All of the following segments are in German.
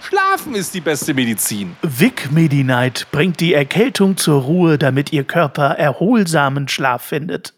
Schlafen ist die beste Medizin. Vic Medi-Night bringt die Erkältung zur Ruhe, damit Ihr Körper erholsamen Schlaf findet.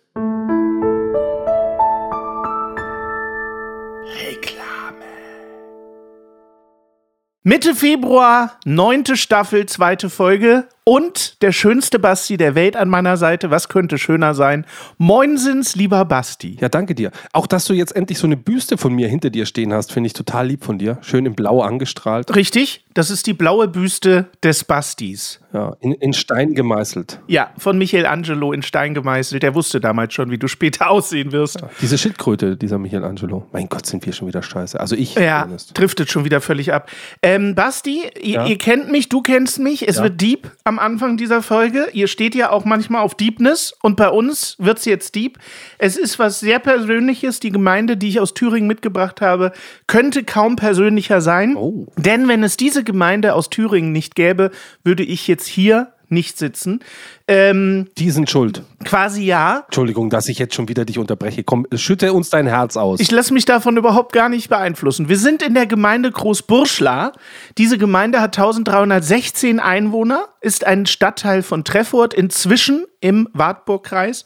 Mitte Februar, neunte Staffel, zweite Folge und der schönste Basti der Welt an meiner Seite. Was könnte schöner sein? Moinsens, lieber Basti. Ja, danke dir. Auch, dass du jetzt endlich so eine Büste von mir hinter dir stehen hast, finde ich total lieb von dir. Schön in Blau angestrahlt. Richtig, das ist die blaue Büste des Bastis. Ja, in, in Stein gemeißelt. Ja, von Michelangelo in Stein gemeißelt. Der wusste damals schon, wie du später aussehen wirst. Ja, diese Schildkröte, dieser Michelangelo. Mein Gott, sind wir schon wieder scheiße. Also ich. Ja, zumindest. driftet schon wieder völlig ab. Ähm, Basti, ja? ihr, kennt mich, du kennst mich. Es ja. wird deep am Anfang dieser Folge. Ihr steht ja auch manchmal auf Deepness und bei uns wird es jetzt deep. Es ist was sehr Persönliches. Die Gemeinde, die ich aus Thüringen mitgebracht habe, könnte kaum persönlicher sein. Oh. Denn wenn es diese Gemeinde aus Thüringen nicht gäbe, würde ich jetzt hier nicht sitzen. Ähm, die sind schuld. Quasi ja. Entschuldigung, dass ich jetzt schon wieder dich unterbreche. Komm, schütte uns dein Herz aus. Ich lasse mich davon überhaupt gar nicht beeinflussen. Wir sind in der Gemeinde Großburschla. Diese Gemeinde hat 1316 Einwohner, ist ein Stadtteil von Treffurt, inzwischen im Wartburgkreis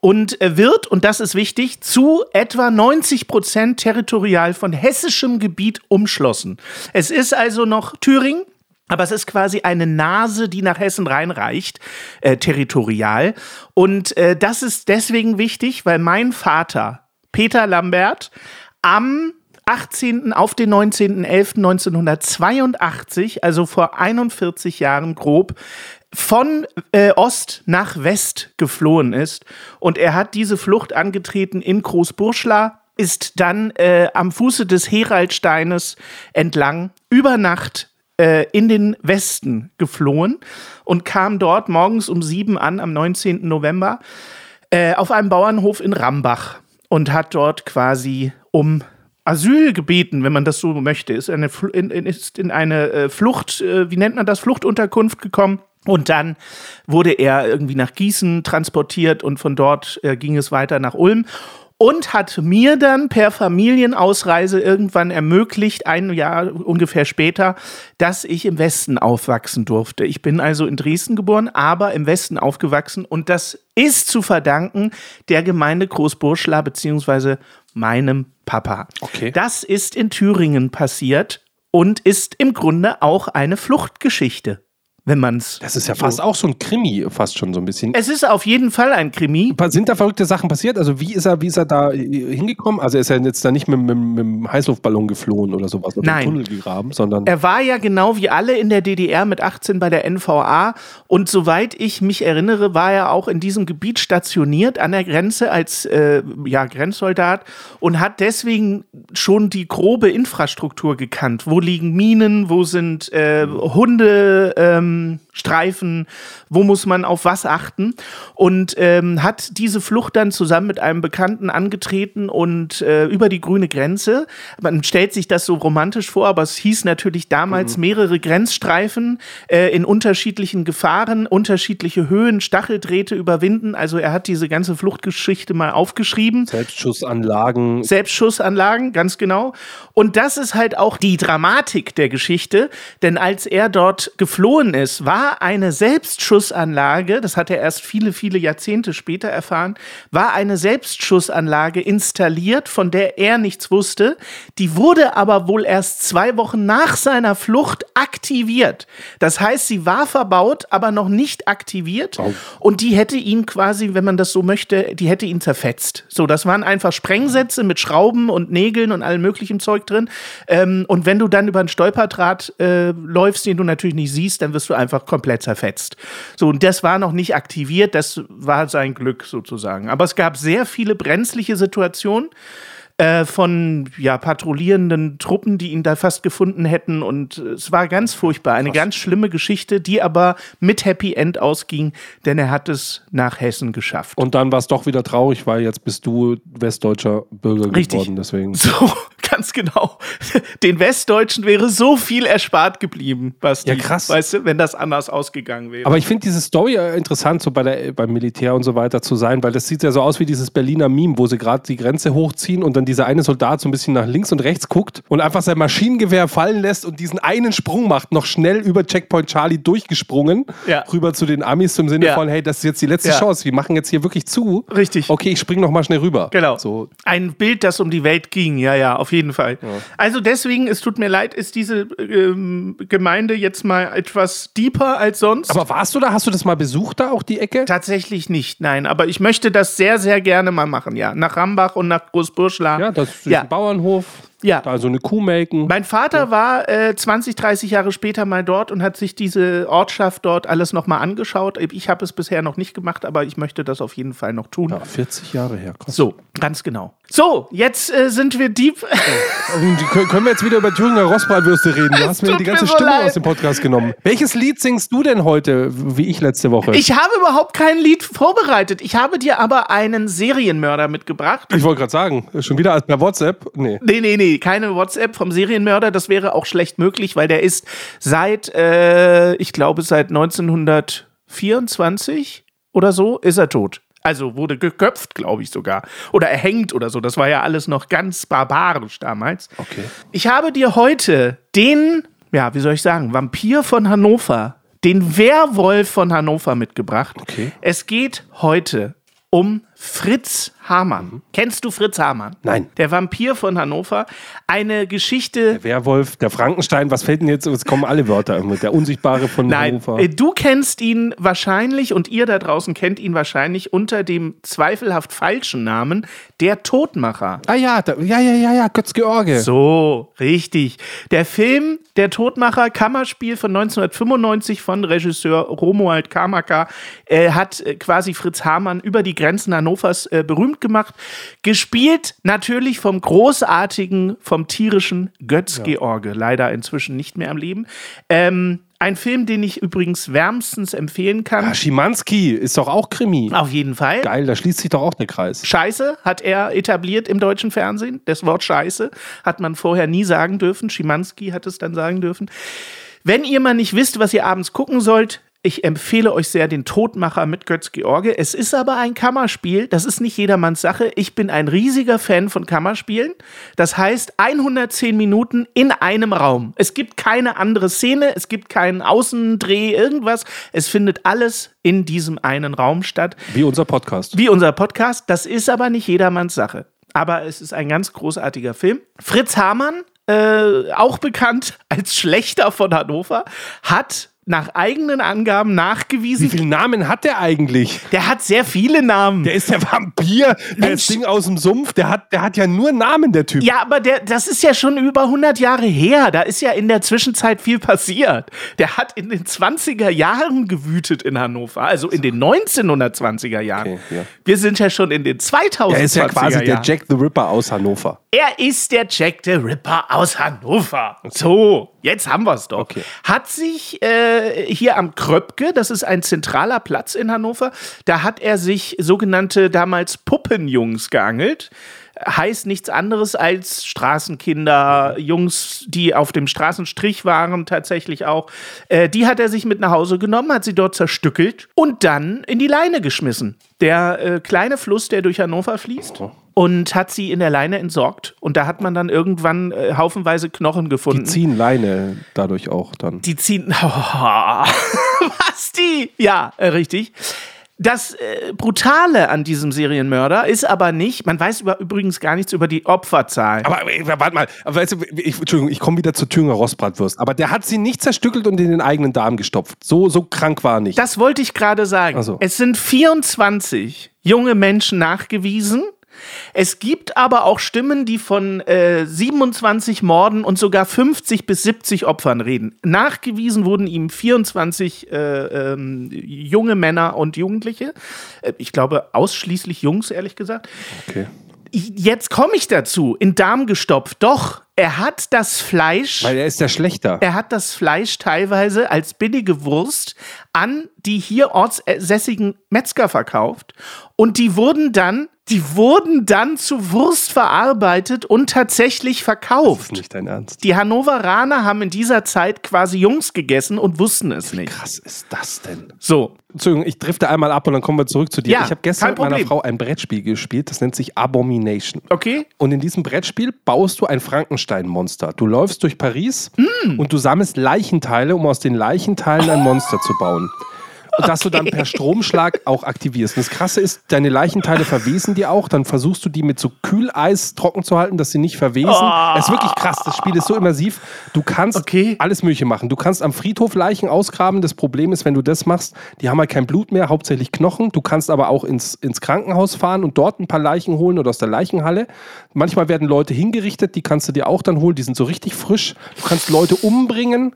und wird, und das ist wichtig, zu etwa 90 Prozent territorial von hessischem Gebiet umschlossen. Es ist also noch Thüringen, aber es ist quasi eine Nase, die nach Hessen reinreicht, äh, territorial. Und äh, das ist deswegen wichtig, weil mein Vater, Peter Lambert, am 18. auf den 19.11.1982, also vor 41 Jahren grob, von äh, Ost nach West geflohen ist. Und er hat diese Flucht angetreten in Großburschla, ist dann äh, am Fuße des Heraldsteines entlang über Nacht in den Westen geflohen und kam dort morgens um sieben an, am 19. November, äh, auf einem Bauernhof in Rambach und hat dort quasi um Asyl gebeten, wenn man das so möchte, ist, eine, in, ist in eine äh, Flucht, äh, wie nennt man das, Fluchtunterkunft gekommen. Und dann wurde er irgendwie nach Gießen transportiert und von dort äh, ging es weiter nach Ulm und hat mir dann per Familienausreise irgendwann ermöglicht, ein Jahr ungefähr später, dass ich im Westen aufwachsen durfte. Ich bin also in Dresden geboren, aber im Westen aufgewachsen und das ist zu verdanken der Gemeinde Großburschla beziehungsweise meinem Papa. Okay. Das ist in Thüringen passiert und ist im Grunde auch eine Fluchtgeschichte wenn man es. Das ist ja fast auch so ein Krimi, fast schon so ein bisschen. Es ist auf jeden Fall ein Krimi. Sind da verrückte Sachen passiert? Also wie ist er, wie ist er da hingekommen? Also ist er jetzt da nicht mit, mit, mit dem Heißluftballon geflohen oder sowas oder Nein. Tunnel gegraben, sondern. Er war ja genau wie alle in der DDR mit 18 bei der NVA und soweit ich mich erinnere, war er auch in diesem Gebiet stationiert an der Grenze als äh, ja, Grenzsoldat und hat deswegen schon die grobe Infrastruktur gekannt. Wo liegen Minen? Wo sind äh, Hunde? Ähm, ähm, Streifen, wo muss man auf was achten und ähm, hat diese Flucht dann zusammen mit einem Bekannten angetreten und äh, über die grüne Grenze. Man stellt sich das so romantisch vor, aber es hieß natürlich damals mhm. mehrere Grenzstreifen äh, in unterschiedlichen Gefahren, unterschiedliche Höhen, Stacheldrähte überwinden. Also er hat diese ganze Fluchtgeschichte mal aufgeschrieben. Selbstschussanlagen. Selbstschussanlagen, ganz genau. Und das ist halt auch die Dramatik der Geschichte, denn als er dort geflohen ist, war war eine Selbstschussanlage, das hat er erst viele, viele Jahrzehnte später erfahren, war eine Selbstschussanlage installiert, von der er nichts wusste. Die wurde aber wohl erst zwei Wochen nach seiner Flucht aktiviert. Das heißt, sie war verbaut, aber noch nicht aktiviert. Oh. Und die hätte ihn quasi, wenn man das so möchte, die hätte ihn zerfetzt. So, das waren einfach Sprengsätze mit Schrauben und Nägeln und allem möglichen Zeug drin. Ähm, und wenn du dann über einen Stolperdraht äh, läufst, den du natürlich nicht siehst, dann wirst du einfach komplett zerfetzt. So, und das war noch nicht aktiviert, das war sein Glück sozusagen. Aber es gab sehr viele brenzliche Situationen. äh, von ja, patrouillierenden Truppen, die ihn da fast gefunden hätten. Und es war ganz furchtbar. Eine ganz schlimme Geschichte, die aber mit Happy End ausging, denn er hat es nach Hessen geschafft. Und dann war es doch wieder traurig, weil jetzt bist du westdeutscher Bürger Richtig. geworden. Deswegen. So, ganz genau. Den Westdeutschen wäre so viel erspart geblieben, Basti. Ja, krass. Weißt du, wenn das anders ausgegangen wäre. Aber ich finde diese Story äh, interessant, so bei der, beim Militär und so weiter zu sein, weil das sieht ja so aus wie dieses Berliner Meme, wo sie gerade die Grenze hochziehen und dann dieser eine Soldat so ein bisschen nach links und rechts guckt und einfach sein Maschinengewehr fallen lässt und diesen einen Sprung macht, noch schnell über Checkpoint Charlie durchgesprungen, Ja. rüber zu den Amis im Sinne Ja. von, hey, das ist jetzt die letzte Ja. Chance, wir machen jetzt hier wirklich zu. Richtig. Okay, ich spring noch mal schnell rüber. Genau. So, Ein Bild, das um die Welt ging, ja, ja, auf jeden Fall. Also deswegen, es tut mir leid, ist diese ähm, Gemeinde jetzt mal etwas deeper als sonst. aber warst du da? Hast du das mal besucht da auch die Ecke? Tatsächlich nicht, nein. Aber ich möchte das sehr, sehr gerne mal machen, ja. Nach Rambach und nach Großburschla. Ja, das ist Ja. ein Bauernhof. Ja. Da so eine Kuh melken. Mein Vater war äh, 20, 30 Jahre später mal dort und hat sich diese Ortschaft dort alles nochmal angeschaut. Ich habe es bisher noch nicht gemacht, aber ich möchte das auf jeden Fall noch tun. Ja, 40 Jahre her. Krass. So, ganz genau. So, jetzt äh, sind wir deep. Die- können wir jetzt wieder über Thüringer Rostbratwürste reden? Du hast mir die ganze mir so Stimme leid. aus dem Podcast genommen. Welches Lied singst du denn heute, wie ich letzte Woche? Ich habe überhaupt kein Lied vorbereitet. Ich habe dir aber einen Serienmörder mitgebracht. Ich wollte gerade sagen, schon wieder als per WhatsApp? Nee. Nee, nee, nee, keine WhatsApp vom Serienmörder. Das wäre auch schlecht möglich, weil der ist seit, äh, ich glaube, seit 1924 oder so ist er tot. Also wurde geköpft, glaube ich sogar. Oder erhängt oder so. Das war ja alles noch ganz barbarisch damals. Okay. Ich habe dir heute den, ja, wie soll ich sagen, Vampir von Hannover, den Werwolf von Hannover mitgebracht. Okay. Es geht heute um Fritz Hamann. Kennst du Fritz Hamann? Nein. Der Vampir von Hannover. Eine Geschichte. Werwolf, der Frankenstein, was fällt denn jetzt? Es kommen alle Wörter mit. Der Unsichtbare von Nein, Hannover. äh, du kennst ihn wahrscheinlich und ihr da draußen kennt ihn wahrscheinlich unter dem zweifelhaft falschen Namen der Todmacher. Ah ja, da, ja, ja, ja, ja, Götz-George. So, richtig. Der Film Der Todmacher, Kammerspiel von 1995 von Regisseur Romuald Kamaka, äh, hat äh, quasi Fritz Hamann über die Grenzen Hannovers äh, berühmt gemacht. Gespielt natürlich vom großartigen, vom tierischen Götz George, leider inzwischen nicht mehr am Leben. Ähm, ein Film, den ich übrigens wärmstens empfehlen kann. Ah, Schimanski ist doch auch Krimi. Auf jeden Fall. Geil, da schließt sich doch auch der Kreis. Scheiße hat er etabliert im deutschen Fernsehen. Das Wort Scheiße hat man vorher nie sagen dürfen. Schimanski hat es dann sagen dürfen. Wenn ihr mal nicht wisst, was ihr abends gucken sollt, ich empfehle euch sehr den Todmacher mit Götz George. Es ist aber ein Kammerspiel. Das ist nicht jedermanns Sache. Ich bin ein riesiger Fan von Kammerspielen. Das heißt 110 Minuten in einem Raum. Es gibt keine andere Szene. Es gibt keinen Außendreh, irgendwas. Es findet alles in diesem einen Raum statt Wie unser Podcast. wie unser Podcast. Das ist aber nicht jedermanns Sache. Aber es ist ein ganz großartiger Film. Fritz Hamann, äh, auch bekannt als Schlechter von Hannover, hat nach eigenen Angaben Wie nachgewiesen, viele Namen hat der eigentlich? der hat sehr viele Namen. Der ist der Vampir, der Mensch. Ding aus dem Sumpf, der hat, der hat ja nur Namen, der Typ. ja, aber der, das ist ja schon über 100 Jahre her. Da ist ja in der Zwischenzeit viel passiert. Der hat in den 20er Jahren gewütet in Hannover, also in den 1920er Jahren. Okay, ja. Wir sind ja schon in den 2000er Er ist ja quasi der Jahren. Jack the Ripper aus Hannover. Er ist der Jack the Ripper aus Hannover. So, jetzt haben wir es doch. Okay. Hat sich äh, hier am Kröpke, das ist ein zentraler Platz in Hannover, da hat er sich sogenannte damals Puppenjungs geangelt. Heißt nichts anderes als Straßenkinder, Jungs, die auf dem Straßenstrich waren, tatsächlich auch. Äh, die hat er sich mit nach Hause genommen, hat sie dort zerstückelt und dann in die Leine geschmissen. Der äh, kleine Fluss, der durch Hannover fließt und hat sie in der Leine entsorgt. Und da hat man dann irgendwann äh, haufenweise Knochen gefunden. Die ziehen Leine dadurch auch dann. Die ziehen. was die? Ja, äh, richtig. Das äh, Brutale an diesem Serienmörder ist aber nicht, man weiß über, übrigens gar nichts über die Opferzahl. Aber ey, warte mal, aber weißt du, ich, Entschuldigung, ich komme wieder zur Thüringer Rostbratwurst. Aber der hat sie nicht zerstückelt und in den eigenen Darm gestopft. So, so krank war er nicht. Das wollte ich gerade sagen. So. Es sind 24 junge Menschen nachgewiesen. Es gibt aber auch Stimmen, die von äh, 27 Morden und sogar 50 bis 70 Opfern reden. Nachgewiesen wurden ihm 24 äh, ähm, junge Männer und Jugendliche. Äh, ich glaube ausschließlich Jungs, ehrlich gesagt. okay. Jetzt komme ich dazu. In Darm gestopft. Doch, er hat das Fleisch. Weil er ist der Schlechter. Er hat das Fleisch teilweise als billige Wurst an die hier ortsässigen Metzger verkauft. Und die wurden dann die wurden dann zu Wurst verarbeitet und tatsächlich verkauft. Das ist nicht dein Ernst. Die Hannoveraner haben in dieser Zeit quasi Jungs gegessen und wussten es Wie nicht. krass ist das denn? So. Entschuldigung, ich drifte einmal ab und dann kommen wir zurück zu dir. Ja, ich habe gestern mit meiner. Frau ein Brettspiel gespielt, das nennt sich Abomination. Okay. Und in diesem Brettspiel baust du ein Frankenstein-Monster. Du läufst durch Paris Mm. und du sammelst Leichenteile, um aus den Leichenteilen ein Monster zu bauen. Und das du dann per Stromschlag auch aktivierst. Und das Krasse ist, deine Leichenteile verwesen dir auch. Dann versuchst du die mit so Kühleis trocken zu halten, dass sie nicht verwesen. Es ist wirklich krass. Das Spiel ist so immersiv. Du kannst Okay. alles Mögliche machen. Du kannst am Friedhof Leichen ausgraben. Das Problem ist, wenn du das machst, die haben halt kein Blut mehr, hauptsächlich Knochen. Du kannst aber auch ins, ins Krankenhaus fahren und dort ein paar Leichen holen oder aus der Leichenhalle. Manchmal werden Leute hingerichtet, die kannst du dir auch dann holen. Die sind so richtig frisch. Du kannst Leute umbringen.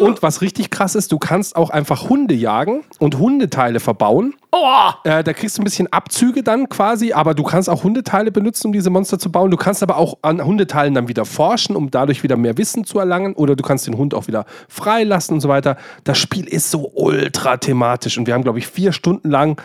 Und was richtig krass ist, du kannst auch einfach Hunde jagen und Hundeteile verbauen. Oh, Äh, da kriegst du ein bisschen Abzüge dann quasi, aber du kannst auch Hundeteile benutzen, um diese Monster zu bauen. Du kannst aber auch an Hundeteilen dann wieder forschen, um dadurch wieder mehr Wissen zu erlangen. Oder du kannst den Hund auch wieder freilassen und so weiter. Das Spiel ist so ultra thematisch und wir haben, glaube ich, vier Stunden lang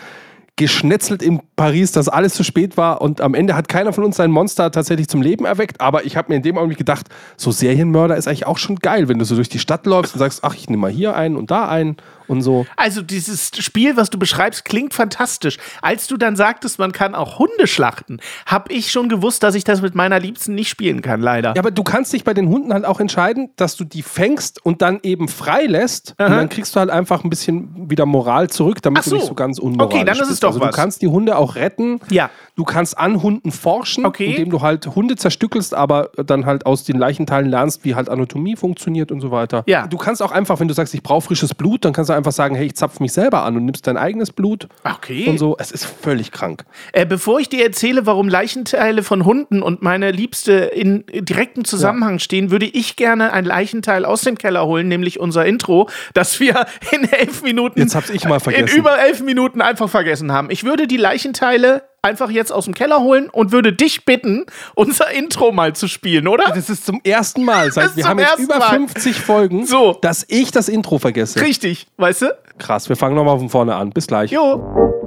geschnetzelt in Paris, dass alles zu spät war und am Ende hat keiner von uns sein Monster tatsächlich zum Leben erweckt, aber ich habe mir in dem Augenblick gedacht, so Serienmörder ist eigentlich auch schon geil, wenn du so durch die Stadt läufst und sagst, ach, ich nehme mal hier einen und da einen und so. Also dieses Spiel, was du beschreibst, klingt fantastisch. Als du dann sagtest, man kann auch Hunde schlachten, habe ich schon gewusst, dass ich das mit meiner Liebsten nicht spielen kann, leider. Ja, aber du kannst dich bei den Hunden halt auch entscheiden, dass du die fängst und dann eben freilässt. Und dann kriegst du halt einfach ein bisschen wieder Moral zurück, damit so. du nicht so ganz unmoralisch Okay, dann ist es bist. doch also was. Du kannst die Hunde auch retten. Ja. Du kannst an Hunden forschen, Okay. indem du halt Hunde zerstückelst, aber dann halt aus den Leichenteilen lernst, wie halt Anatomie funktioniert und so weiter. Ja. Du kannst auch einfach, wenn du sagst, ich brauche frisches Blut, dann kannst du einfach sagen, hey, ich zapf mich selber an und nimmst dein eigenes Blut. Okay. Und so. Es ist völlig krank. Äh, bevor ich dir erzähle, warum Leichenteile von Hunden und meine Liebste in direktem Zusammenhang stehen, würde ich gerne ein Leichenteil aus dem Keller holen, nämlich unser Intro, das wir in elf Minuten. Jetzt hab's ich mal vergessen. In über elf Minuten einfach vergessen haben. Ich würde die Leichenteile einfach jetzt aus dem Keller holen und würde dich bitten, unser Intro mal zu spielen, oder? Das ist zum ersten Mal, seit wir haben jetzt über Mal. 50 Folgen, So. dass ich das Intro vergesse. Richtig, weißt du? Krass, wir fangen nochmal von vorne an. Bis gleich. Jo.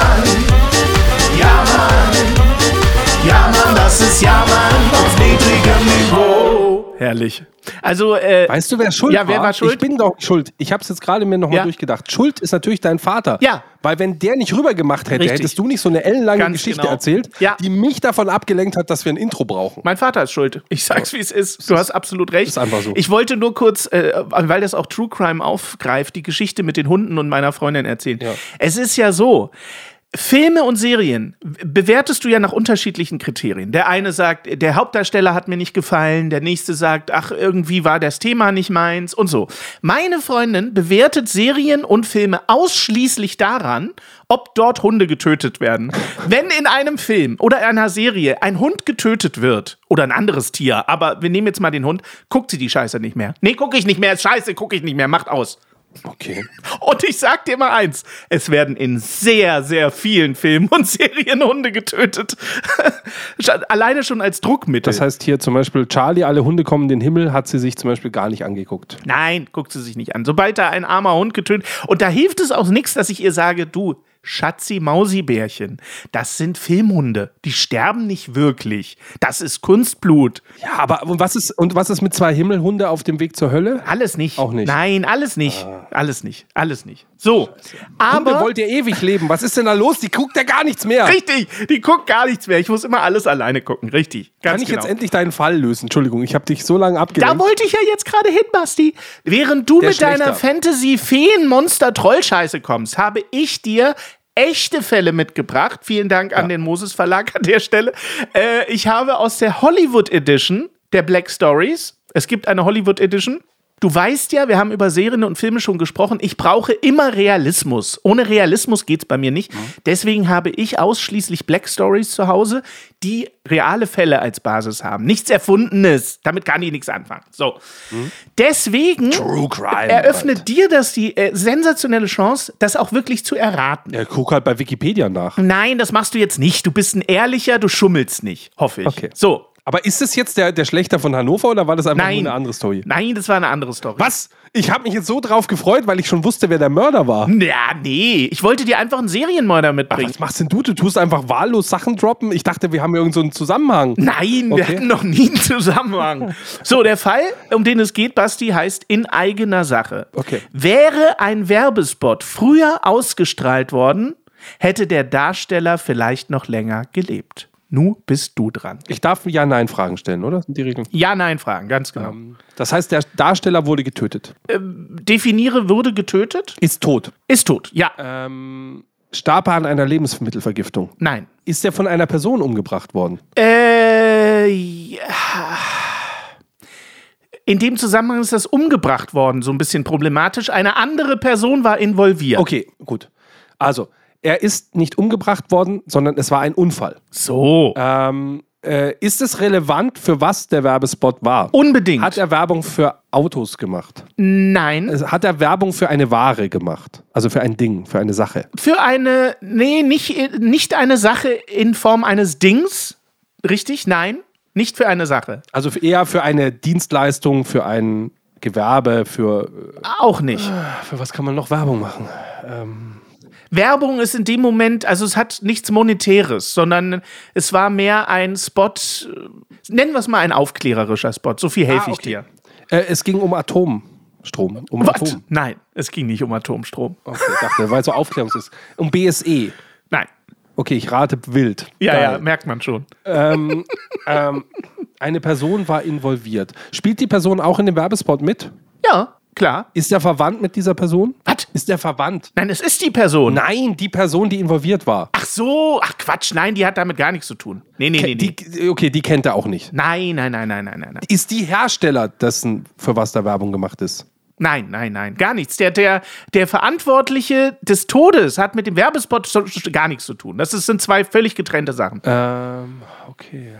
Herrlich. Also, äh, Weißt du, wer schuld Ja, war? wer war schuld? Ich bin doch schuld. Ich habe es jetzt gerade mir nochmal Ja. durchgedacht. Schuld ist natürlich dein Vater. Ja. Weil wenn der nicht rübergemacht hätte, Richtig. hättest du nicht so eine ellenlange Ganz Geschichte genau. erzählt, Ja. die mich davon abgelenkt hat, dass wir ein Intro brauchen. Mein Vater ist schuld. Ich sag's, wie es ist. Du hast absolut recht. ist einfach so. Ich wollte nur kurz, äh, weil das auch True Crime aufgreift, die Geschichte mit den Hunden und meiner Freundin erzählen. Ja. Es ist ja so. Filme und Serien bewertest du ja nach unterschiedlichen Kriterien. Der eine sagt, der Hauptdarsteller hat mir nicht gefallen, der nächste sagt, ach, irgendwie war das Thema nicht meins und so. Meine Freundin bewertet Serien und Filme ausschließlich daran, ob dort Hunde getötet werden. Wenn in einem Film oder einer Serie ein Hund getötet wird oder ein anderes Tier, aber wir nehmen jetzt mal den Hund, guckt sie die Scheiße nicht mehr. Nee, gucke ich nicht mehr, ist scheiße, gucke ich nicht mehr, macht aus. Okay. Und ich sag dir mal eins: Es werden in sehr, sehr vielen Filmen und Serien Hunde getötet. Alleine schon als Druckmittel. Das heißt hier zum Beispiel Charlie, alle Hunde kommen in den Himmel, hat sie sich zum Beispiel gar nicht angeguckt. Nein, guckt sie sich nicht an. Sobald da ein armer Hund getötet. Und da hilft es auch nichts, dass ich ihr sage, du, Schatzi Mausibärchen, das sind Filmhunde. Die sterben nicht wirklich. Das ist Kunstblut. Ja, aber und was ist, und was ist mit zwei Himmelhunde auf dem Weg zur Hölle? Alles nicht. Auch nicht. Nein, alles nicht. Alles nicht. Alles nicht. So. Hunde Aber. wollt ihr ewig leben. Was ist denn da los? Die guckt ja gar nichts mehr. Richtig, die guckt gar nichts mehr. Ich muss immer alles alleine gucken. Richtig. Ganz Kann ich genau. jetzt endlich deinen Fall lösen? Entschuldigung, ich habe dich so lange Da abgelenkt. wollte ich ja jetzt gerade hin, Basti. Während du Der mit deiner. Fantasy-Feen-Monster-Trollscheiße kommst, habe ich dir echte Fälle mitgebracht. Vielen Dank an den Moses Verlag an der Stelle. Äh, ich habe aus der Hollywood Edition der Black Stories. Es gibt eine Hollywood Edition. Du weißt ja, wir haben über Serien und Filme schon gesprochen. Ich brauche immer Realismus. Ohne Realismus geht's bei mir nicht. Deswegen habe ich ausschließlich Black Stories zu Hause, die reale Fälle als Basis haben. Nichts Erfundenes. Damit kann ich nichts anfangen. So. Deswegen True Crime. eröffnet dir das die äh, sensationelle Chance, das auch wirklich zu erraten. Ja, guck halt bei Wikipedia nach. Nein, das machst du jetzt nicht. Du bist ein ehrlicher, du schummelst nicht, hoffe ich. Okay. So. Aber ist es jetzt der, der Schlechter von Hannover oder war das einfach Nein. nur eine andere Story? Nein, das war eine andere Story. Was? Ich habe mich jetzt so drauf gefreut, weil ich schon wusste, wer der Mörder war. Ja, nee. Ich wollte dir einfach einen Serienmörder mitbringen. Was machst denn du? Du tust einfach wahllos Sachen droppen? Ich dachte, wir haben irgendeinen so einen Zusammenhang. Nein, wir Okay. hatten noch nie einen Zusammenhang. So, der Fall, um den es geht, Basti, heißt in eigener Sache. Okay. Wäre ein Werbespot früher ausgestrahlt worden, hätte der Darsteller vielleicht noch länger gelebt. Nu bist du dran. Ich darf Ja-Nein-Fragen stellen, oder? Sind die Regeln? Ja, nein, Fragen, ganz genau. Das heißt, der Darsteller wurde getötet. Definiere würde getötet, Ist tot. ist tot. Ja, Ähm, starb er an einer Lebensmittelvergiftung. nein. Ist er von einer Person umgebracht worden? Äh, ja. In dem Zusammenhang ist das umgebracht worden, so ein bisschen problematisch. Eine andere Person war involviert. Okay, gut. Also, er ist nicht umgebracht worden, sondern es war ein Unfall. So. Ähm, äh, ist es relevant, für was der Werbespot war? Unbedingt. Hat er Werbung für Autos gemacht? Nein. Also Hat er Werbung für eine Ware gemacht? Also für ein Ding, für eine Sache? Für eine, nee, nicht, nicht eine Sache in Form eines Dings. Richtig? Nein. Nicht für eine Sache. Also eher für eine Dienstleistung, für ein Gewerbe, für. Auch nicht. Für was kann man noch Werbung machen? Werbung ist in dem Moment, also es hat nichts Monetäres, sondern es war mehr ein Spot, äh, nennen wir es mal ein aufklärerischer Spot. So viel helfe Ah, ich okay. dir. Äh, es ging um Atomstrom. Um Was? Atom. Nein, es ging nicht um Atomstrom. Okay, ich dachte, weil es so Aufklärungs ist. Um BSE. Nein. Okay, ich rate wild. Ja, Geil. ja, merkt man schon. ähm, ähm, eine Person war involviert. Spielt die Person auch in dem Werbespot mit? Ja, klar. Ist der verwandt mit dieser Person? Was? Ist der verwandt? Nein, es ist die Person. Nein, die Person, die involviert war. Ach so, ach Quatsch, nein, die hat damit gar nichts zu tun. Nee, nee, nee, nee. Die, okay, die kennt er auch nicht. Nein, nein, nein, nein, nein, nein. Ist die Hersteller dessen, für was da Werbung gemacht ist? Nein, nein, nein, gar nichts. Der, der, der Verantwortliche des Todes hat mit dem Werbespot so- gar nichts zu tun. Das ist, sind zwei völlig getrennte Sachen. Ähm, okay.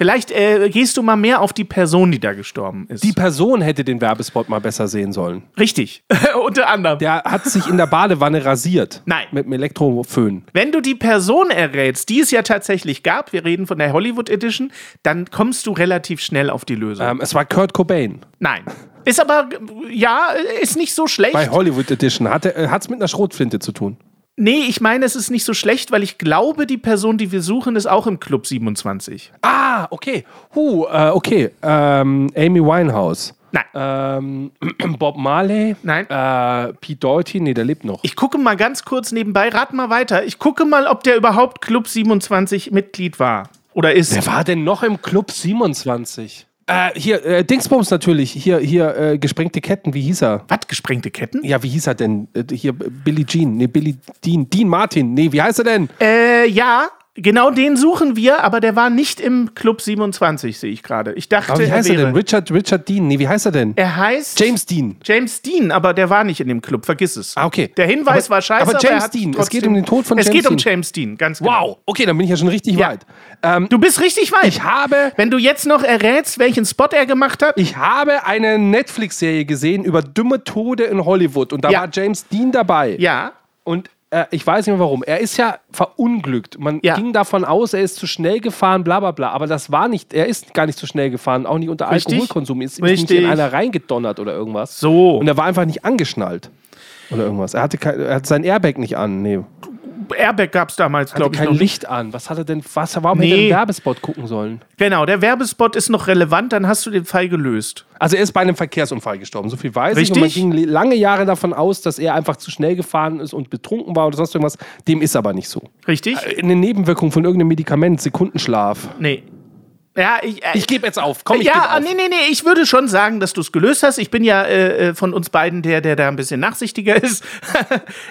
Vielleicht äh, gehst du mal mehr auf die Person, die da gestorben ist. Die Person hätte den Werbespot mal besser sehen sollen. Richtig, unter anderem. Der hat sich in der Badewanne rasiert. Nein. Mit dem Elektroföhn. Wenn du die Person errätst, die es ja tatsächlich gab, wir reden von der Hollywood Edition, dann kommst du relativ schnell auf die Lösung. Ähm, es war Kurt Cobain. Nein. Ist aber, ja, ist nicht so schlecht. Bei Hollywood Edition. Hat es mit einer Schrotflinte zu tun? Nee, ich meine, es ist nicht so schlecht, weil ich glaube, die Person, die wir suchen, ist auch im Club 27. Ah, okay. Huh, äh, okay. Ähm, Amy Winehouse. Nein. Ähm, Bob Marley. Nein. Äh, Pete Doherty. Nee, der lebt noch. Ich gucke mal ganz kurz nebenbei, rat mal weiter. Ich gucke mal, ob der überhaupt Club 27 Mitglied war. Oder ist. Wer war denn noch im Club 27? Äh, hier, äh, Dingsbums natürlich. Hier, hier, äh, gesprengte Ketten. Wie hieß er? Was? Gesprengte Ketten? Ja, wie hieß er denn? Äh, hier, Billy Jean. Nee, Billy Dean. Dean Martin. Nee, wie heißt er denn? Äh, ja, genau den suchen wir, aber der war nicht im Club 27, sehe ich gerade. Ich dachte, Aber wie heißt er wäre. denn? Richard, Richard Dean. Nee, wie heißt er denn? Er heißt James Dean. James Dean, aber der war nicht in dem Club, vergiss es. Ah, okay. Der Hinweis Aber- war scheiße, aber er James hat Dean, es geht um den Tod von es James geht um Dean. James Dean, ganz genau. Wow. Okay, dann bin ich ja schon richtig Ja. weit. Ähm, Du bist richtig weit. ich habe Wenn du jetzt noch errätst, welchen Spot er gemacht hat. Ich habe eine Netflix-Serie gesehen über dumme Tode in Hollywood und da Ja. war James Dean dabei. ja. Und äh, ich weiß nicht mehr warum. Er ist ja verunglückt. Man Ja. ging davon aus, er ist zu schnell gefahren, bla bla bla. Aber das war nicht, er ist gar nicht zu schnell gefahren, auch nicht unter Richtig. Alkoholkonsum. Ist ihm nicht in einer reingedonnert oder irgendwas. So. Und er war einfach nicht angeschnallt. Oder irgendwas. Er hatte kein, er hat sein Airbag nicht an. Nee. Airbag gab es damals, glaube ich, kein noch. Licht an. Was hat er denn? Was, warum hätte er Nee. einen Werbespot gucken sollen? Genau, der Werbespot ist noch relevant, dann hast du den Fall gelöst. Also er ist bei einem Verkehrsunfall gestorben, so viel weiß ich. Richtig. Und man ging lange Jahre davon aus, dass er einfach zu schnell gefahren ist und betrunken war oder sonst irgendwas. Dem ist aber nicht so. Richtig? Eine Nebenwirkung von irgendeinem Medikament, Sekundenschlaf. nee. Ja, ich, äh, Ich gebe jetzt auf. Komm, ich ja, ah, auf. nee, nee, nee, ich würde schon sagen, dass du es gelöst hast. Ich bin ja äh, äh, von uns beiden der, der da ein bisschen nachsichtiger ist.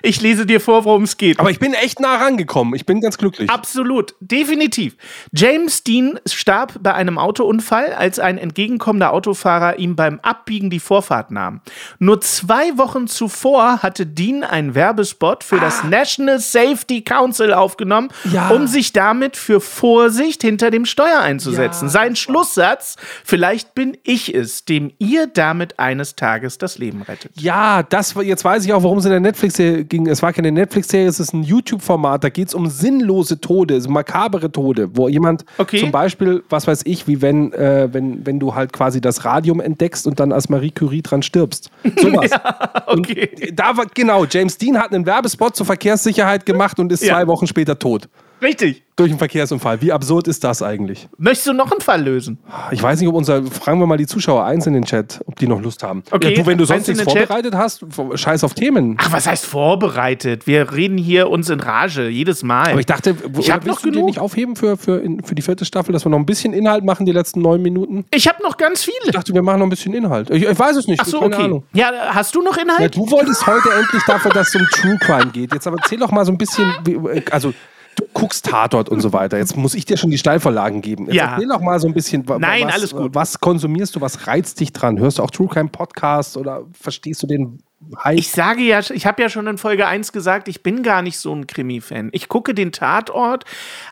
ich lese dir vor, worum es geht. Aber ich bin echt nah rangekommen. Ich bin ganz glücklich. Absolut, definitiv. James Dean starb bei einem Autounfall, als ein entgegenkommender Autofahrer ihm beim Abbiegen die Vorfahrt nahm. Nur zwei Wochen zuvor hatte Dean einen Werbespot für das National Safety Council aufgenommen, Ja. um sich damit für Vorsicht hinter dem Steuer einzusetzen. Sein Schlusssatz: Vielleicht bin ich es, dem ihr damit eines Tages das Leben rettet. Ja, das jetzt weiß ich auch, worum es in der Netflix-Serie ging. Es war keine Netflix-Serie, es ist ein YouTube-Format. Da geht es um sinnlose Tode, makabere Tode, wo jemand Okay. zum Beispiel, was weiß ich, wie wenn, äh, wenn, wenn du halt quasi das Radium entdeckst und dann als Marie Curie dran stirbst. Sowas. Okay. Und da war, genau, James Dean hat einen Werbespot zur Verkehrssicherheit gemacht und ist Ja. zwei Wochen später tot. Richtig. Durch einen Verkehrsunfall. Wie absurd ist das eigentlich? Möchtest du noch einen Fall lösen? Ich weiß nicht, ob unser, fragen wir mal die Zuschauer eins in den Chat, ob die noch Lust haben. Okay, Ja, du, wenn du sonst nichts den Chat. vorbereitet hast, scheiß auf Themen. Ach, was heißt vorbereitet? Wir reden hier uns in Rage, jedes Mal. Aber ich dachte, Ich hab noch willst du den genug. nicht aufheben für, für, in, für die vierte Staffel, dass wir noch ein bisschen Inhalt machen, die letzten neun Minuten? Ich habe noch ganz viele. Ich dachte, wir machen noch ein bisschen Inhalt. Ich, ich weiß es nicht. Ach so, okay. Ahnung. Ja, hast du noch Ja, Inhalt? du wolltest heute endlich dafür, dass es um True Crime geht. Jetzt aber erzähl doch mal so ein bisschen, wie, also du guckst Tatort und so weiter. Jetzt muss ich dir schon die Steilvorlagen geben. Jetzt Ja. erzähl doch mal so ein bisschen, Nein, was, alles gut. was konsumierst du, was reizt dich dran? Hörst du auch True Crime Podcasts oder verstehst du den Hype? Ich sage ja, ich habe ja schon in Folge 1 gesagt, ich bin gar nicht so ein Krimi-Fan. Ich gucke den Tatort,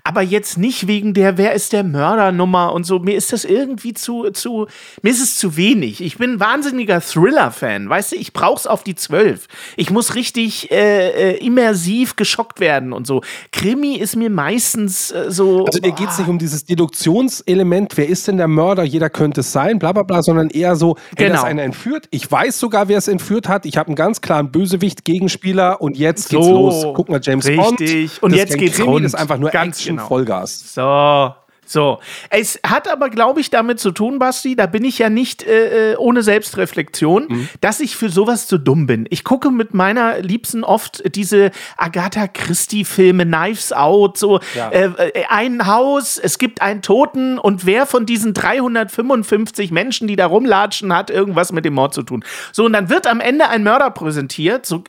aber jetzt nicht wegen der Wer ist der Mörder-Nummer und so. Mir ist das irgendwie zu, zu, mir ist es zu wenig. Ich bin ein wahnsinniger Thriller-Fan. Weißt du, ich brauch's auf die Zwölf. Ich muss richtig äh, äh, immersiv geschockt werden und so. Krimi ist mir meistens äh, so. Also dir geht es nicht um dieses Deduktionselement, wer ist denn der Mörder, jeder könnte es sein, bla bla bla, sondern eher so, hey, Genau. einer entführt, ich weiß sogar, wer es entführt hat, ich habe einen ganz klaren Bösewicht, Gegenspieler und jetzt geht's So, los. Guck mal, James Bond. richtig. Und das jetzt geht's Krimi, rund. Das ist einfach nur Ganz Action, genau. Vollgas. So. So, es hat aber, glaube ich, damit zu tun, Basti, da bin ich ja nicht äh, äh, ohne Selbstreflexion, Mhm. dass ich für sowas zu dumm bin. Ich gucke mit meiner Liebsten oft diese Agatha Christie-Filme, Knives Out, so Ja. äh, äh, ein Haus, es gibt einen Toten und wer von diesen 355 Menschen, die da rumlatschen, hat irgendwas mit dem Mord zu tun. So, und dann wird am Ende ein Mörder präsentiert. So,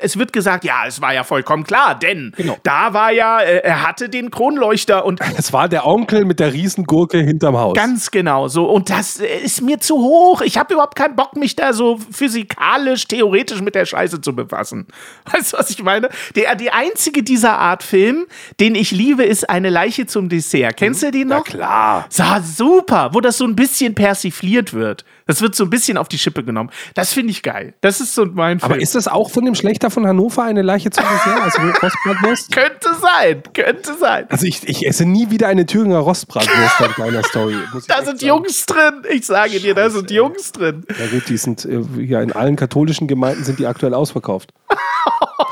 es wird gesagt, ja, es war ja vollkommen klar, denn Genau. da war ja, äh, er hatte den Kronleuchter und Es war der Onkel mit der Riesengurke hinterm Haus. Ganz genau so. Und das äh, ist mir zu hoch. Ich habe überhaupt keinen Bock, mich da so physikalisch, theoretisch mit der Scheiße zu befassen. Weißt du, was ich meine? Der, die einzige dieser Art Film, den ich liebe, ist Eine Leiche zum Dessert. Kennst du den ja noch? klar. So, super, wo das so ein bisschen persifliert wird. Das wird so ein bisschen auf die Schippe genommen. Das finde ich geil. Das ist so mein Film. Aber ist das auch von dem Schlechter von Hannover eine Leiche zum Dessert? Also Rostbratwurst? könnte sein, könnte sein. Also ich, ich esse nie wieder eine Thüringer Rostbratwurst an deiner Story. ich Da sind sagen. Jungs drin. Ich sage dir, da sind Jungs drin. Ja gut, die sind äh, ja in allen katholischen Gemeinden sind die aktuell ausverkauft.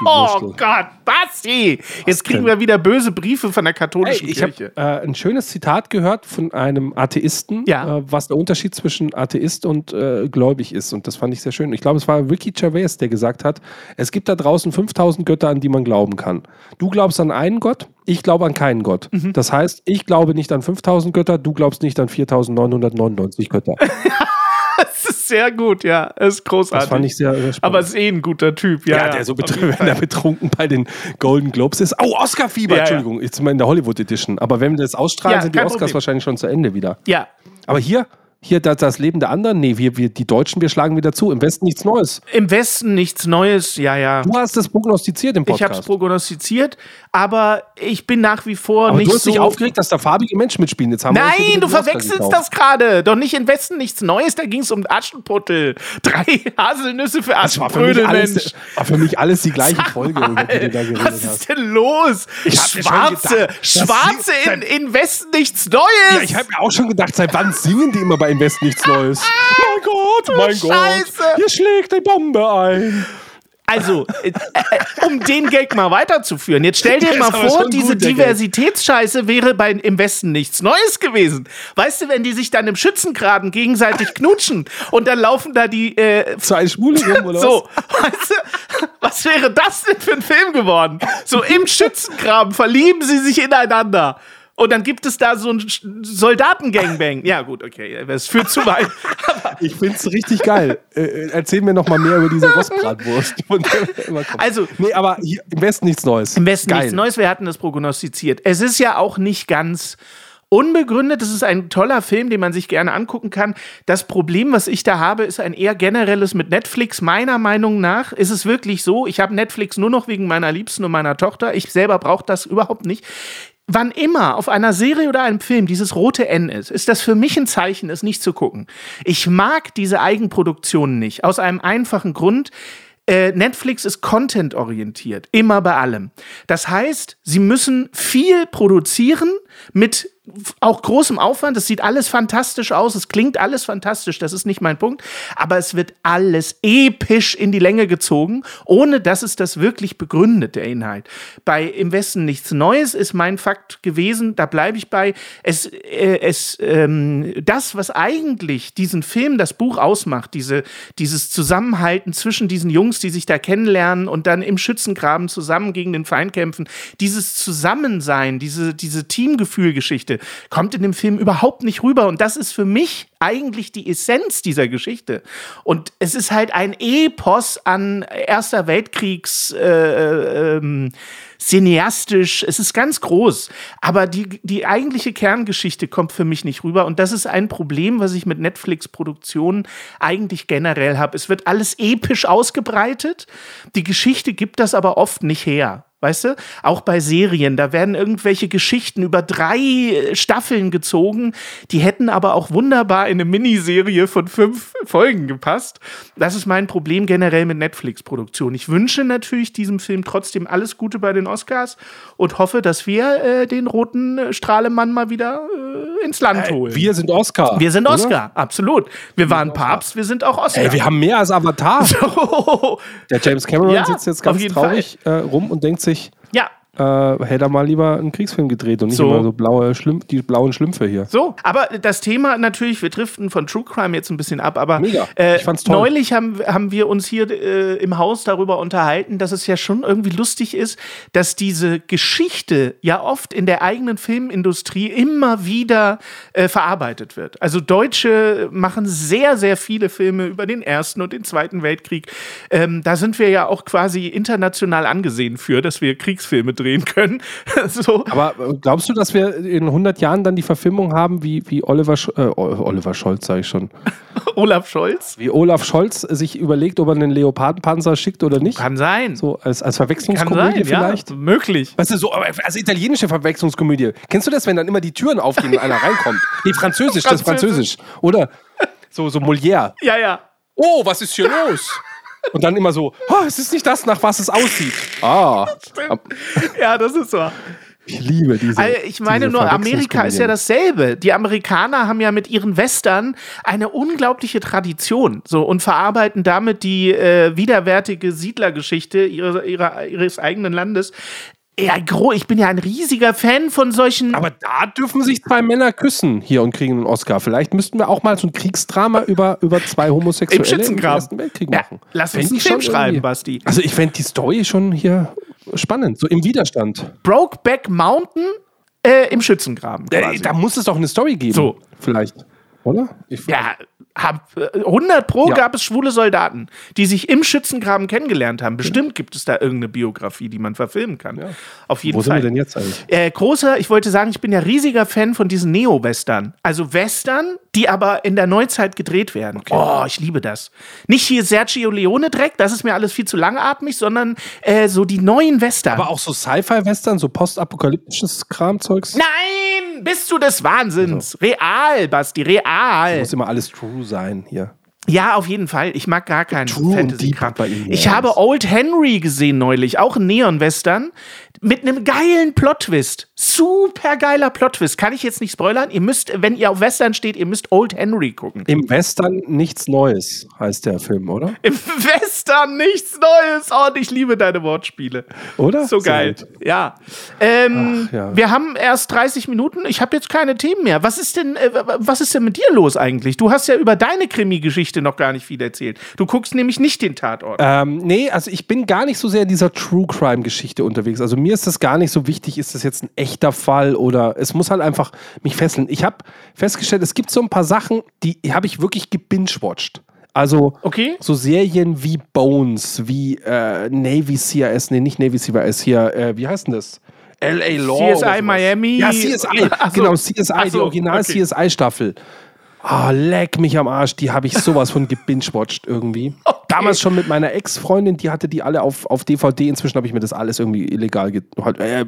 Oh. Gott, Basti! Jetzt kriegen wir wieder böse Briefe von der Hey, katholischen ich habe Kirche. äh, ein schönes Zitat gehört von einem Atheisten, Ja. äh, was der Unterschied zwischen Atheist und äh, gläubig ist. Und das fand ich sehr schön. Ich glaube, es war Ricky Gervais, der gesagt hat, es gibt da draußen 5000 Götter, an die man glauben kann. Du glaubst an einen Gott, ich glaube an keinen Gott. Mhm. Das heißt, ich glaube nicht an 5000 Götter, du glaubst nicht an 4999 Götter. Das ist sehr gut, ja. Das ist großartig. Das fand ich sehr, sehr spannend. Aber ist eh ein guter Typ, ja. Ja, der so betrunken, wenn er betrunken bei den Golden Globes ist. Oh, Oscar-Fieber, Ja. Entschuldigung. Jetzt sind wir in der Hollywood Edition. Aber wenn wir das ausstrahlen, Ja, sind die Oscars Problem. wahrscheinlich schon zu Ende wieder. Ja. Aber hier, hier das, das Leben der anderen, nee, wir, wir, die Deutschen, wir schlagen wieder zu. Im Westen nichts Neues. Im Westen nichts Neues, ja, ja. Du hast das prognostiziert im Ich habe es Podcast. prognostiziert, aber ich bin nach wie vor aber nicht du hast so. dich aufgeregt, dass da farbige Menschen mitspielen. Jetzt haben Nein, du verwechselst das gerade. Doch nicht im Westen nichts Neues, da ging es um Aschenputtel. Drei Haselnüsse für Das war für, mich Aschenbrödel, alles, Mensch. war für mich alles die gleiche Sag Folge, mal, über die du da geredet was ist denn los? Ich Schwarze, gedacht, Schwarze in, in Westen nichts Neues. Ja, ich habe mir auch schon gedacht, seit wann singen die immer bei Invest nichts Neues? mein Gott, mein Scheiße. Gott, hier schlägt die Bombe ein. Also, äh, äh, um den Gag mal weiterzuführen, jetzt stell dir mal vor, diese gut. Diversitätsscheiße wäre bei, im Westen nichts Neues gewesen. Weißt du, wenn die sich dann im Schützengraben gegenseitig knutschen und dann laufen da die äh, Zwei Schwule rum, oder so, weißt du, was wäre das denn für ein Film geworden? So im Schützengraben verlieben sie sich ineinander. Und dann gibt es da so ein Soldatengangbang. Ja, gut, okay, es führt zu weit. ich finde es richtig geil. Äh, äh, erzähl mir noch mal mehr über diese Rostbratwurst. also, nee, aber hier, im Westen nichts Neues. Im Westen geil. nichts Neues, wir hatten das prognostiziert. Es ist ja auch nicht ganz unbegründet. Es ist ein toller Film, den man sich gerne angucken kann. Das Problem, was ich da habe, ist ein eher generelles mit Netflix. Meiner Meinung nach ist es wirklich so, ich habe Netflix nur noch wegen meiner Liebsten und meiner Tochter. Ich selber brauche das überhaupt nicht. Wann immer auf einer Serie oder einem Film dieses rote N ist, ist das für mich ein Zeichen, es nicht zu gucken. Ich mag diese Eigenproduktionen nicht. Aus einem einfachen Grund. Äh, Netflix ist content-orientiert, immer bei allem. Das heißt, sie müssen viel produzieren mit auch großem Aufwand. Es sieht alles fantastisch aus, es klingt alles fantastisch, das ist nicht mein Punkt. Aber es wird alles episch in die Länge gezogen, ohne dass es das wirklich begründet, der Inhalt. Bei Im Westen nichts Neues ist mein Fakt gewesen, da bleibe ich bei. Es, äh, es, ähm, das, was eigentlich diesen Film, das Buch ausmacht, diese, dieses Zusammenhalten zwischen diesen Jungs, die sich da kennenlernen und dann im Schützengraben zusammen gegen den Feind kämpfen, dieses Zusammensein, diese, diese Teamgefühlgeschichte, Geschichte kommt in dem Film überhaupt nicht rüber. Und das ist für mich eigentlich die Essenz dieser Geschichte. Und es ist halt ein Epos an Erster Weltkriegs. Äh, ähm, cineastisch, es ist ganz groß, aber die, die eigentliche Kerngeschichte kommt für mich nicht rüber und das ist ein Problem, was ich mit Netflix-Produktionen eigentlich generell habe. Es wird alles episch ausgebreitet, die Geschichte gibt das aber oft nicht her. Weißt du? Auch bei Serien, da werden irgendwelche Geschichten über drei äh, Staffeln gezogen, die hätten aber auch wunderbar in eine Miniserie von fünf Folgen gepasst. Das ist mein Problem generell mit Netflix-Produktion. Ich wünsche natürlich diesem Film trotzdem alles Gute bei den Oscars und hoffe, dass wir äh, den roten Strahlemann mal wieder äh, ins Land holen. Ey, wir sind Oscar. Wir sind Oscar, oder? absolut. Wir, wir waren Papst, wir sind auch Oscar. Ey, wir haben mehr als Avatar. So. Der James Cameron ja, sitzt jetzt ganz traurig äh, rum und denkt sich, sich, äh, hätte er mal lieber einen Kriegsfilm gedreht und nicht so. immer so blaue Schlim die blauen Schlümpfe hier. So, aber das Thema natürlich, wir driften von True Crime jetzt ein bisschen ab, aber Mega. Äh, ich fand's toll. neulich haben, haben wir uns hier äh, im Haus darüber unterhalten, dass es ja schon irgendwie lustig ist, dass diese Geschichte ja oft in der eigenen Filmindustrie immer wieder äh, verarbeitet wird. Also Deutsche machen sehr, sehr viele Filme über den Ersten und den Zweiten Weltkrieg. Ähm, da sind wir ja auch quasi international angesehen für, dass wir Kriegsfilme drehen drehen können. so. Aber äh, glaubst du, dass wir in 100 Jahren dann die Verfilmung haben, wie, wie Oliver, Sch äh, Oliver Scholz, sage ich schon. Olaf Scholz? Wie Olaf Scholz sich überlegt, ob er einen Leopardenpanzer schickt oder nicht? Kann sein. So als, als Verwechslungskomödie vielleicht? Ja, möglich. Weißt du, so als italienische Verwechslungskomödie. Kennst du das, wenn dann immer die Türen aufgehen und einer reinkommt? Nee, Französisch, das ist Französisch. Oder so, so Molière. Ja, ja. Oh, was ist hier los? Und dann immer so, oh, es ist nicht das, nach was es aussieht. Ah. Ja, das ist so. Ich liebe diese. Also ich meine nur, Amerika ist ja dasselbe. Die Amerikaner haben ja mit ihren Western eine unglaubliche Tradition so und verarbeiten damit die äh, widerwärtige Siedlergeschichte ihrer, ihrer, ihres eigenen Landes ja, ich bin ja ein riesiger Fan von solchen. Aber da dürfen sich zwei Männer küssen hier und kriegen einen Oscar. Vielleicht müssten wir auch mal so ein Kriegsdrama über, über zwei Homosexuelle im, im Ersten Weltkrieg machen. Ja, lass uns einen Film schreiben, Basti. Also ich fände die Story schon hier spannend, so im Widerstand. Brokeback Mountain äh, im Schützengraben. Äh, da muss es doch eine Story geben. So. Vielleicht. Oder? Ich ja, hab, 100 Pro ja. gab es schwule Soldaten, die sich im Schützengraben kennengelernt haben. Bestimmt ja. gibt es da irgendeine Biografie, die man verfilmen kann. Ja. Auf jeden Wo Fall. Wo sind wir denn jetzt eigentlich? Äh, großer, ich wollte sagen, ich bin ja riesiger Fan von diesen Neo-Western. Also Western, die aber in der Neuzeit gedreht werden. Okay. Oh, ich liebe das. Nicht hier Sergio Leone-Dreck, das ist mir alles viel zu langatmig, sondern äh, so die neuen Western. Aber auch so Sci-Fi-Western, so postapokalyptisches Kramzeugs? Nein! Bist du des Wahnsinns? Also. Real, Basti, real. Das muss immer alles true sein hier. Ja, auf jeden Fall. Ich mag gar keinen Fantasy-Kram. Ich habe Old Henry gesehen neulich, auch ein Neon-Western mit einem geilen Plot-Twist. Super geiler Plot-Twist. Kann ich jetzt nicht spoilern. Ihr müsst, wenn ihr auf Western steht, ihr müsst Old Henry gucken. Im Western nichts Neues heißt der Film, oder? Im Western nichts Neues. Oh, ich liebe deine Wortspiele. Oder? So geil. Ja. Ähm, Ach, ja. Wir haben erst 30 Minuten. Ich habe jetzt keine Themen mehr. Was ist denn, äh, was ist denn mit dir los eigentlich? Du hast ja über deine Krimi-Geschichte noch gar nicht viel erzählt. Du guckst nämlich nicht den Tatort. Ähm, nee, also ich bin gar nicht so sehr in dieser True Crime-Geschichte unterwegs. Also mir ist das gar nicht so wichtig, ist das jetzt ein echter Fall oder es muss halt einfach mich fesseln. Ich habe festgestellt, es gibt so ein paar Sachen, die habe ich wirklich gebingewatcht. Also Okay. so Serien wie Bones, wie äh, Navy CIS, nee, nicht Navy CIS, hier, äh, wie heißt denn das? L.A. Law. CSI. Miami. Ja, CSI, so. genau, CSI, Ach die so, Original okay. CSI-Staffel. Ah, leck mich am Arsch, die habe ich sowas von gebingewatcht irgendwie. Damals schon mit meiner Ex-Freundin, die hatte die alle auf, auf DVD. Inzwischen habe ich mir das alles irgendwie illegal ge halt, äh,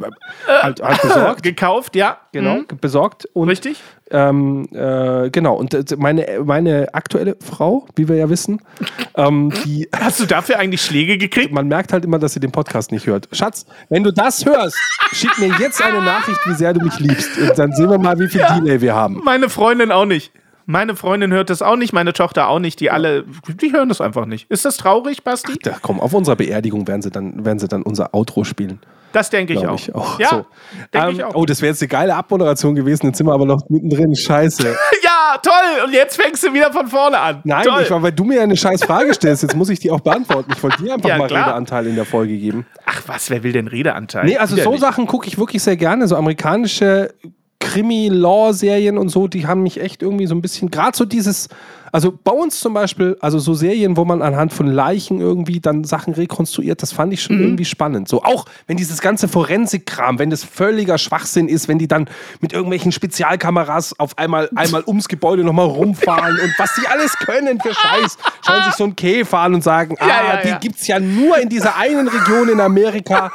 halt, halt besorgt. Gekauft, ja. Genau, Mhm. besorgt. Und Richtig? ähm, äh, genau, und äh, meine, meine aktuelle Frau, wie wir ja wissen, ähm, die, Hast du dafür eigentlich Schläge gekriegt? man merkt halt immer, dass sie den Podcast nicht hört. Schatz, wenn du das hörst, schick mir jetzt eine Nachricht, wie sehr du mich liebst. Und dann sehen wir mal, wie viel Delay wir haben. Meine Freundin auch nicht. Meine Freundin hört das auch nicht, meine Tochter auch nicht. Die alle, die hören das einfach nicht. Ist das traurig, Basti? Da, komm, auf unserer Beerdigung werden sie dann, werden sie dann unser Outro spielen. Das denke ich ich auch. Ja, So. denke Ähm, ich auch. Oh, das wäre jetzt eine geile Abmoderation gewesen. Jetzt sind wir aber noch mittendrin. Scheiße. Ja, toll. Und jetzt fängst du wieder von vorne an. Nein, toll. ich war, weil du mir eine scheiß Frage stellst. Jetzt muss ich die auch beantworten. Ich wollte dir einfach Ja, mal klar. Redeanteil in der Folge geben. Ach was, wer will denn Redeanteil? Nee, also Wieder so. Sachen gucke ich wirklich sehr gerne. So amerikanische Krimi-Law-Serien und so, die haben mich echt irgendwie so ein bisschen, gerade so dieses, also bei uns zum Beispiel, also so Serien, wo man anhand von Leichen irgendwie dann Sachen rekonstruiert, das fand ich schon irgendwie spannend. So auch, wenn dieses ganze Forensik-Kram, wenn das völliger Schwachsinn ist, wenn die dann mit irgendwelchen Spezialkameras auf einmal, einmal ums Gebäude nochmal rumfahren und was die alles können für Scheiß, schauen sich so einen Käfer an und sagen, ah, ja, die ja. gibt's ja nur in dieser einen Region in Amerika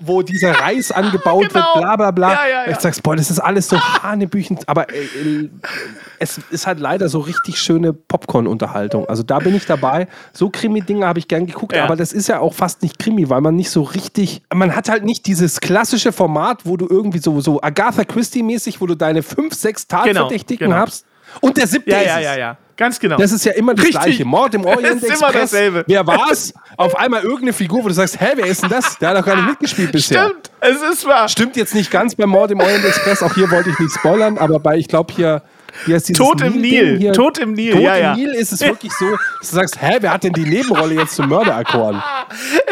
wo dieser Reis angebaut Genau. wird, bla bla bla. Ja, ja, ja. Ich sag's, boah, das ist alles so Hanebüchen, aber äh, äh, es ist halt leider so richtig schöne Popcorn-Unterhaltung. Also da bin ich dabei. So Krimi-Dinge habe ich gern geguckt, aber das ist ja auch fast nicht Krimi, weil man nicht so richtig, man hat halt nicht dieses klassische Format, wo du irgendwie so, so Agatha Christie-mäßig, wo du deine fünf, sechs Tatverdächtigen genau. hast. Und der siebte Ja, ist ja, ja, ja. Ganz genau. Das ist ja immer das Richtig. Gleiche. Mord im Orient Es ist immer Express. dasselbe. Wer war's? Auf einmal irgendeine Figur, wo du sagst, hä, wer ist denn das? Der hat doch gar nicht mitgespielt bisher. Stimmt, es ist wahr. Stimmt jetzt nicht ganz bei Mord im Orient Express. Auch hier wollte ich nicht spoilern, aber bei, ich glaube hier, wie heißt dieses Tod im Nil. Hier? Tod im Nil, Tod ja, im ja. Nil ist es wirklich so, dass du sagst, hä, wer hat denn die Nebenrolle jetzt zum Mörder erkoren?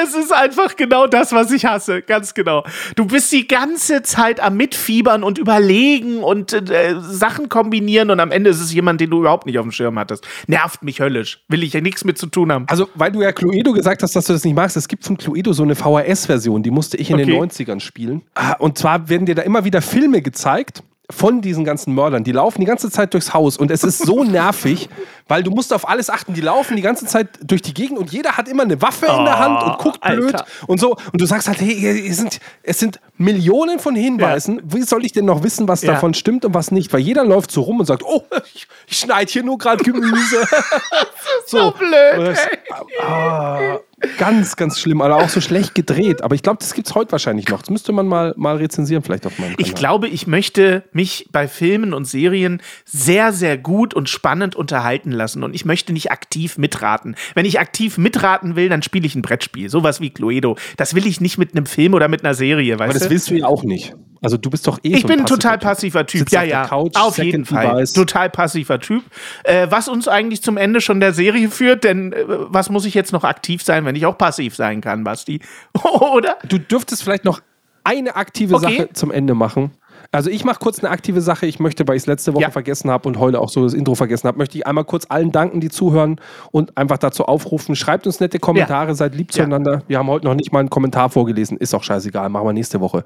Es ist einfach genau das, was ich hasse. Ganz genau. Du bist die ganze Zeit am Mitfiebern und überlegen und äh, Sachen kombinieren und am Ende ist es jemand, den du überhaupt nicht auf dem Schirm hattest. Nervt mich höllisch. Will ich ja nichts mit zu tun haben. Also, weil du ja Cluedo gesagt hast, dass du das nicht magst, es gibt von Cluedo so eine VHS-Version, die musste ich in den Okay. 90ern spielen. Ah, Und zwar werden dir da immer wieder Filme gezeigt von diesen ganzen Mördern. Die laufen die ganze Zeit durchs Haus und es ist so nervig, weil du musst auf alles achten. Die laufen die ganze Zeit durch die Gegend und jeder hat immer eine Waffe in der Hand und guckt blöd Alter. und so. Und du sagst halt, hey, hier sind, es sind Millionen von Hinweisen. Wie soll ich denn noch wissen, was Ja. davon stimmt und was nicht? Weil jeder läuft so rum und sagt, oh, ich, ich schneide hier nur gerade Gemüse. so blöd, Und das- Ah, ganz, ganz schlimm. Aber auch so schlecht gedreht. Aber ich glaube, das gibt es heute wahrscheinlich noch. Das müsste man mal, mal rezensieren, vielleicht auf meinem Kanal. Ich glaube, ich möchte mich bei Filmen und Serien sehr, sehr gut und spannend unterhalten lassen. Und ich möchte nicht aktiv mitraten. Wenn ich aktiv mitraten will, dann spiele ich ein Brettspiel. Sowas wie Cluedo. Das will ich nicht mit einem Film oder mit einer Serie, weißt Aber das du? willst du ja auch nicht. Also du bist doch eh Ich so bin ein total Typ. passiver Typ. Sitzt ja, auf ja. Couch, auf jeden Fall. Device. Total passiver Typ. Äh, was uns eigentlich zum Ende schon der Serie führt, denn äh, was muss ich jetzt noch aktiv sein, wenn ich auch passiv sein kann, Basti? Oder? Du dürftest vielleicht noch eine aktive Okay. Sache zum Ende machen. Also ich mache kurz eine aktive Sache. Ich möchte, weil ich es letzte Woche Ja. vergessen habe und heute auch so das Intro vergessen habe, möchte ich einmal kurz allen danken, die zuhören und einfach dazu aufrufen. Schreibt uns nette Kommentare, seid lieb Ja. zueinander. Wir haben heute noch nicht mal einen Kommentar vorgelesen. Ist auch scheißegal, machen wir nächste Woche.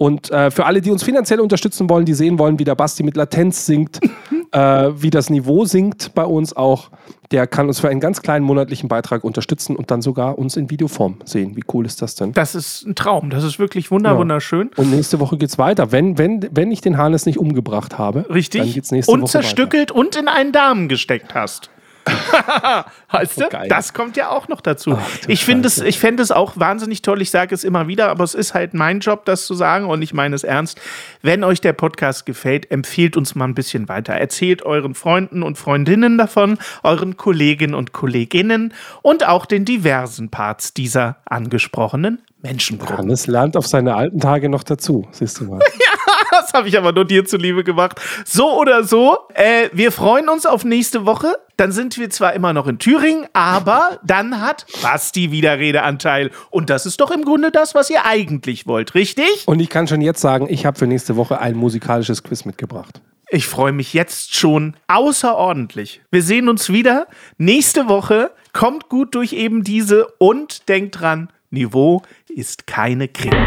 Und äh, für alle, die uns finanziell unterstützen wollen, die sehen wollen, wie der Basti mit Latenz singt, äh, wie das Niveau sinkt bei uns auch, der kann uns für einen ganz kleinen monatlichen Beitrag unterstützen und dann sogar uns in Videoform sehen. Wie cool ist das denn? Das ist ein Traum. Das ist wirklich wunder, Ja. wunderschön. Und nächste Woche geht's weiter. Wenn, wenn, wenn ich den Hannes nicht umgebracht habe, Richtig. dann geht's nächste und Woche zerstückelt und in einen Darm gesteckt hast. weißt du? geil. Das kommt ja auch noch dazu. Ach, ich finde es, ich fände es auch wahnsinnig toll. Ich sage es immer wieder, aber es ist halt mein Job, das zu sagen und ich meine es ernst. Wenn euch der Podcast gefällt, empfehlt uns mal ein bisschen weiter. Erzählt euren Freunden und Freundinnen davon, euren Kolleginnen und Kolleginnen und auch den diversen Parts dieser angesprochenen. Menschengruppe. Hannes lernt auf seine alten Tage noch dazu. Siehst du mal. Das habe ich aber nur dir zuliebe gemacht. So oder so, äh, wir freuen uns auf nächste Woche. Dann sind wir zwar immer noch in Thüringen, aber dann hat Basti wieder Redeanteil. Und das ist doch im Grunde das, was ihr eigentlich wollt, richtig? Und ich kann schon jetzt sagen, ich habe für nächste Woche ein musikalisches Quiz mitgebracht. Ich freue mich jetzt schon außerordentlich. Wir sehen uns wieder nächste Woche. Kommt gut durch eben diese und denkt dran, Niveau ist keine Creme.